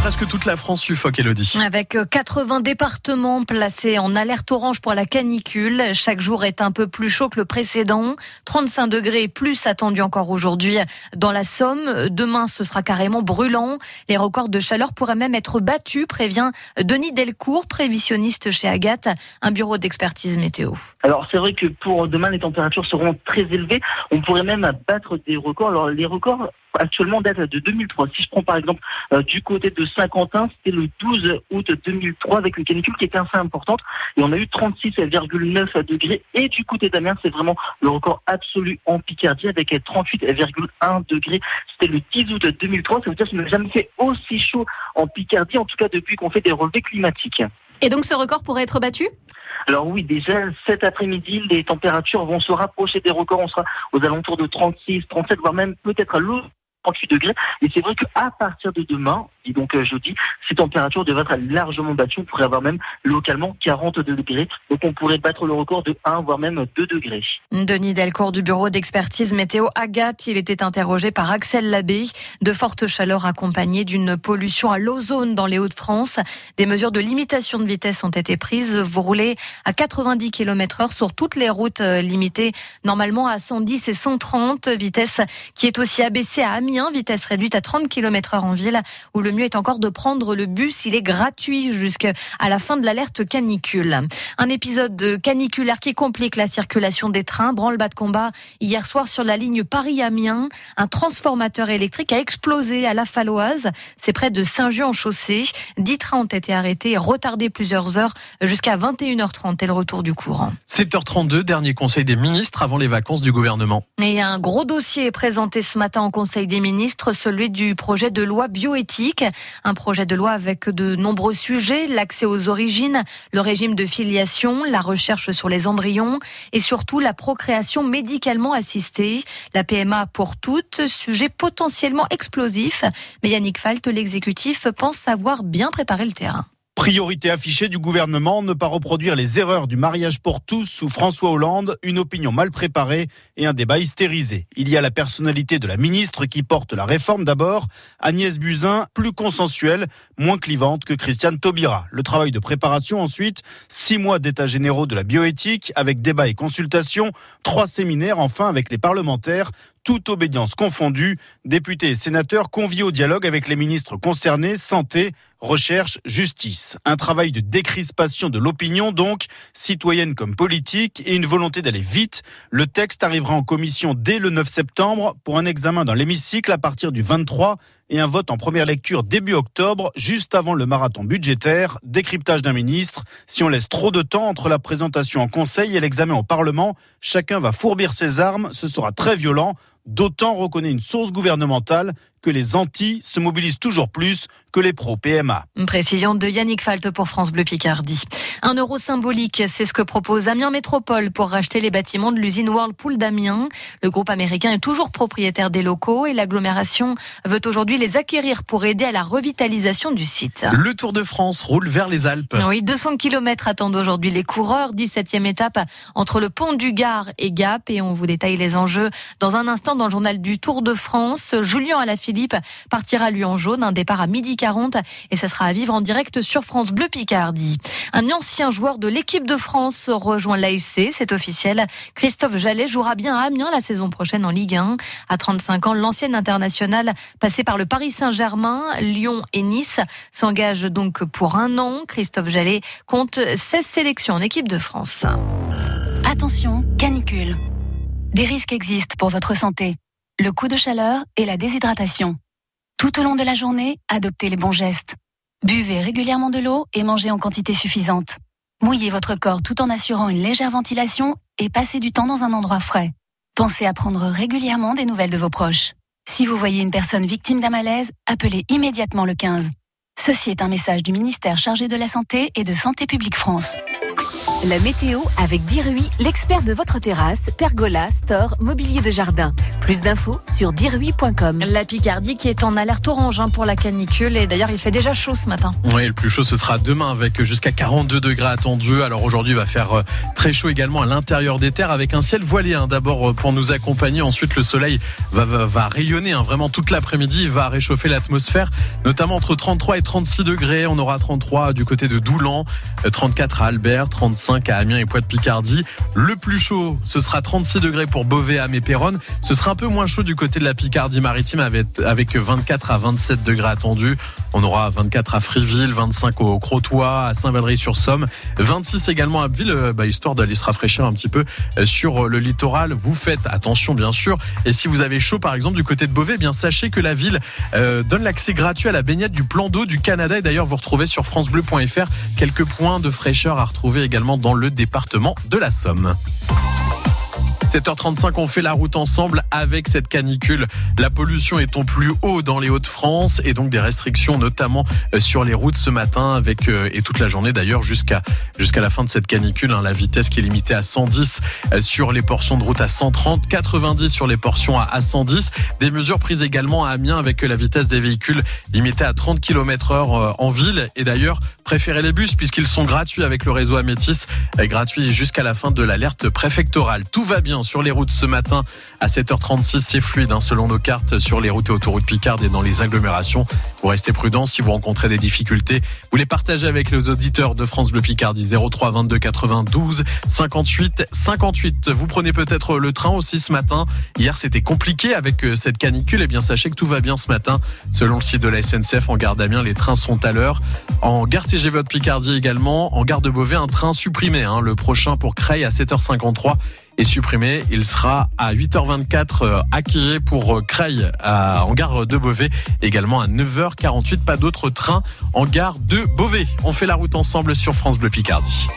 presque toute la France suffoque, Elodie. Avec 80 départements placés en alerte orange pour la canicule, chaque jour est un peu plus chaud que le précédent. 35 degrés plus attendu encore aujourd'hui dans la Somme. Demain, ce sera carrément brûlant. Les records de chaleur pourraient même être battus, prévient Denis Delcourt, prévisionniste chez Agathe, un bureau d'expertise météo. Alors c'est vrai que pour demain, les températures seront très élevées. On pourrait même battre des records. Alors les records actuellement date de 2003. Si je prends par exemple euh, du côté de Saint-Quentin, c'était le 12 août 2003 avec une canicule qui était assez importante et on a eu 36,9 degrés. Et du côté d'Amiens, c'est vraiment le record absolu en Picardie avec 38,1 degrés. C'était le 10 août 2003. Ça veut dire qu'on n'a jamais fait aussi chaud en Picardie, en tout cas depuis qu'on fait des relevés climatiques. Et donc ce record pourrait être battu? Alors oui, déjà cet après-midi, les températures vont se rapprocher des records. On sera aux alentours de 36, 37, voire même peut-être à l'autre 38 degrés. Et c'est vrai qu'à partir de demain, et donc euh, jeudi, ces températures devraient être largement battues. On pourrait avoir même localement 42 degrés. Donc on pourrait battre le record de 1, voire même 2 degrés. Denis Delcourt du bureau d'expertise météo Agathe, il était interrogé par Axel Labbé. De fortes chaleurs accompagnées d'une pollution à l'ozone dans les Hauts-de-France. Des mesures de limitation de vitesse ont été prises. Vous roulez à 90 km heure sur toutes les routes euh, limitées normalement à 110 et 130. Vitesse qui est aussi abaissée à Amiens, vitesse réduite à 30 km heure en ville où le mieux est encore de prendre le bus. Il est gratuit jusqu'à la fin de l'alerte canicule. Un épisode caniculaire qui complique la circulation des trains. Branle-bas de combat hier soir sur la ligne Paris-Amiens. Un transformateur électrique a explosé à la Faloise. C'est près de Saint-Jean-en-Chaussée. Dix trains ont été arrêtés et retardés plusieurs heures jusqu'à 21h30 et le retour du courant. 7h32, dernier conseil des ministres avant les vacances du gouvernement. Et un gros dossier est présenté ce matin en conseil des ministres, celui du projet de loi bioéthique. Un projet de loi avec de nombreux sujets, l'accès aux origines, le régime de filiation, la recherche sur les embryons et surtout la procréation médicalement assistée. La PMA pour toutes, sujet potentiellement explosif. Mais Yannick Falt, l'exécutif, pense avoir bien préparé le terrain. Priorité affichée du gouvernement, ne pas reproduire les erreurs du mariage pour tous sous François Hollande, une opinion mal préparée et un débat hystérisé. Il y a la personnalité de la ministre qui porte la réforme d'abord, Agnès Buzyn, plus consensuelle, moins clivante que Christiane Taubira. Le travail de préparation ensuite, six mois d'état généraux de la bioéthique avec débat et consultation, trois séminaires enfin avec les parlementaires, toute obédience confondue, députés et sénateurs conviés au dialogue avec les ministres concernés, santé, recherche, justice. Un travail de décrispation de l'opinion donc, citoyenne comme politique, et une volonté d'aller vite. Le texte arrivera en commission dès le 9 septembre pour un examen dans l'hémicycle à partir du 23 et un vote en première lecture début octobre, juste avant le marathon budgétaire, décryptage d'un ministre. Si on laisse trop de temps entre la présentation en conseil et l'examen au Parlement, chacun va fourbir ses armes, ce sera très violent. D'autant reconnaît une source gouvernementale que les anti se mobilisent toujours plus que les pro-PMA. Une précision de Yannick Falt pour France Bleu Picardie. Un euro symbolique, c'est ce que propose Amiens Métropole pour racheter les bâtiments de l'usine Whirlpool d'Amiens. Le groupe américain est toujours propriétaire des locaux et l'agglomération veut aujourd'hui les acquérir pour aider à la revitalisation du site. Le Tour de France roule vers les Alpes. Oui, 200 km attendent aujourd'hui les coureurs. 17e étape entre le pont du Gard et Gap. Et on vous détaille les enjeux dans un instant dans le journal du Tour de France. Julien Alaphilippe partira lui en jaune. Un départ à midi 40 et ça sera à vivre en direct sur France Bleu Picardie. Un ancien joueur de l'équipe de France rejoint l'ASC. C'est officiel. Christophe Jallet jouera bien à Amiens la saison prochaine en Ligue 1. À 35 ans, l'ancien international passé par le Paris Saint-Germain, Lyon et Nice s'engage donc pour un an. Christophe Jallet compte 16 sélections en équipe de France. Attention, canicule. Des risques existent pour votre santé. Le coup de chaleur et la déshydratation. Tout au long de la journée, adoptez les bons gestes. Buvez régulièrement de l'eau et mangez en quantité suffisante. Mouillez votre corps tout en assurant une légère ventilation et passez du temps dans un endroit frais. Pensez à prendre régulièrement des nouvelles de vos proches. Si vous voyez une personne victime d'un malaise, appelez immédiatement le 15. Ceci est un message du ministère chargé de la Santé et de Santé publique France. La météo avec Dirui, l'expert de votre terrasse, pergola, store, mobilier de jardin. Plus d'infos sur dirui.com. La Picardie qui est en alerte orange hein, pour la canicule et d'ailleurs il fait déjà chaud ce matin. Oui, le plus chaud ce sera demain avec jusqu'à 42 degrés attendus. Alors aujourd'hui il va faire euh, très chaud également à l'intérieur des terres avec un ciel voilé hein, d'abord euh, pour nous accompagner. Ensuite le soleil va, va, va rayonner hein, vraiment toute l'après-midi. Il va réchauffer l'atmosphère, notamment entre 33 et 36 degrés. On aura 33 du côté de Doulan, 34 euh, à Albert, 35 à Amiens et Poix-de-Picardie. Le plus chaud, ce sera 36 degrés pour Beauvais, Am et Péronne. Ce sera un peu moins chaud du côté de la Picardie maritime avec, avec 24 à 27 degrés attendus. On aura 24 à Friville, 25 au Crotoy, à Saint-Valery-sur-Somme, 26 également à Abbeville, euh, bah, histoire d'aller se rafraîchir un petit peu euh, sur le littoral. Vous faites attention bien sûr. Et si vous avez chaud par exemple du côté de Beauvais, eh bien sachez que la ville euh, donne l'accès gratuit à la baignade du plan d'eau du Canada. Et d'ailleurs, vous retrouvez sur francebleu.fr quelques points de fraîcheur à retrouver également dans le département de la Somme. 7h35, on fait la route ensemble avec cette canicule. La pollution est au plus haut dans les Hauts-de-France et donc des restrictions notamment euh, sur les routes ce matin avec euh, et toute la journée d'ailleurs jusqu'à jusqu'à la fin de cette canicule. Hein, la vitesse qui est limitée à 110 euh, sur les portions de route à 130, 90 sur les portions à 110. Des mesures prises également à Amiens avec la vitesse des véhicules limitée à 30 km heure en ville et d'ailleurs préférez les bus puisqu'ils sont gratuits avec le réseau Amétis, gratuit jusqu'à la fin de l'alerte préfectorale. Tout va bien sur les routes ce matin à 7h36. C'est fluide hein, selon nos cartes sur les routes et autoroutes Picard et dans les agglomérations. Vous restez prudent si vous rencontrez des difficultés. Vous les partagez avec les auditeurs de France Bleu Picardie 03 22 92 58 58. Vous prenez peut-être le train aussi ce matin. Hier c'était compliqué avec euh, cette canicule. Eh bien sachez que tout va bien ce matin. Selon le site de la SNCF en gare d'Amiens, les trains sont à l'heure. En gare TGV de Picardie également. En gare de Beauvais, un train supprimé. Hein, le prochain pour Creil à 7h53 est supprimé. Il sera à 8h24 euh, à Quillet pour euh, Creil en gare de Beauvais. Également à 9h48, pas d'autres trains en gare de Beauvais. On fait la route ensemble sur France Bleu Picardie.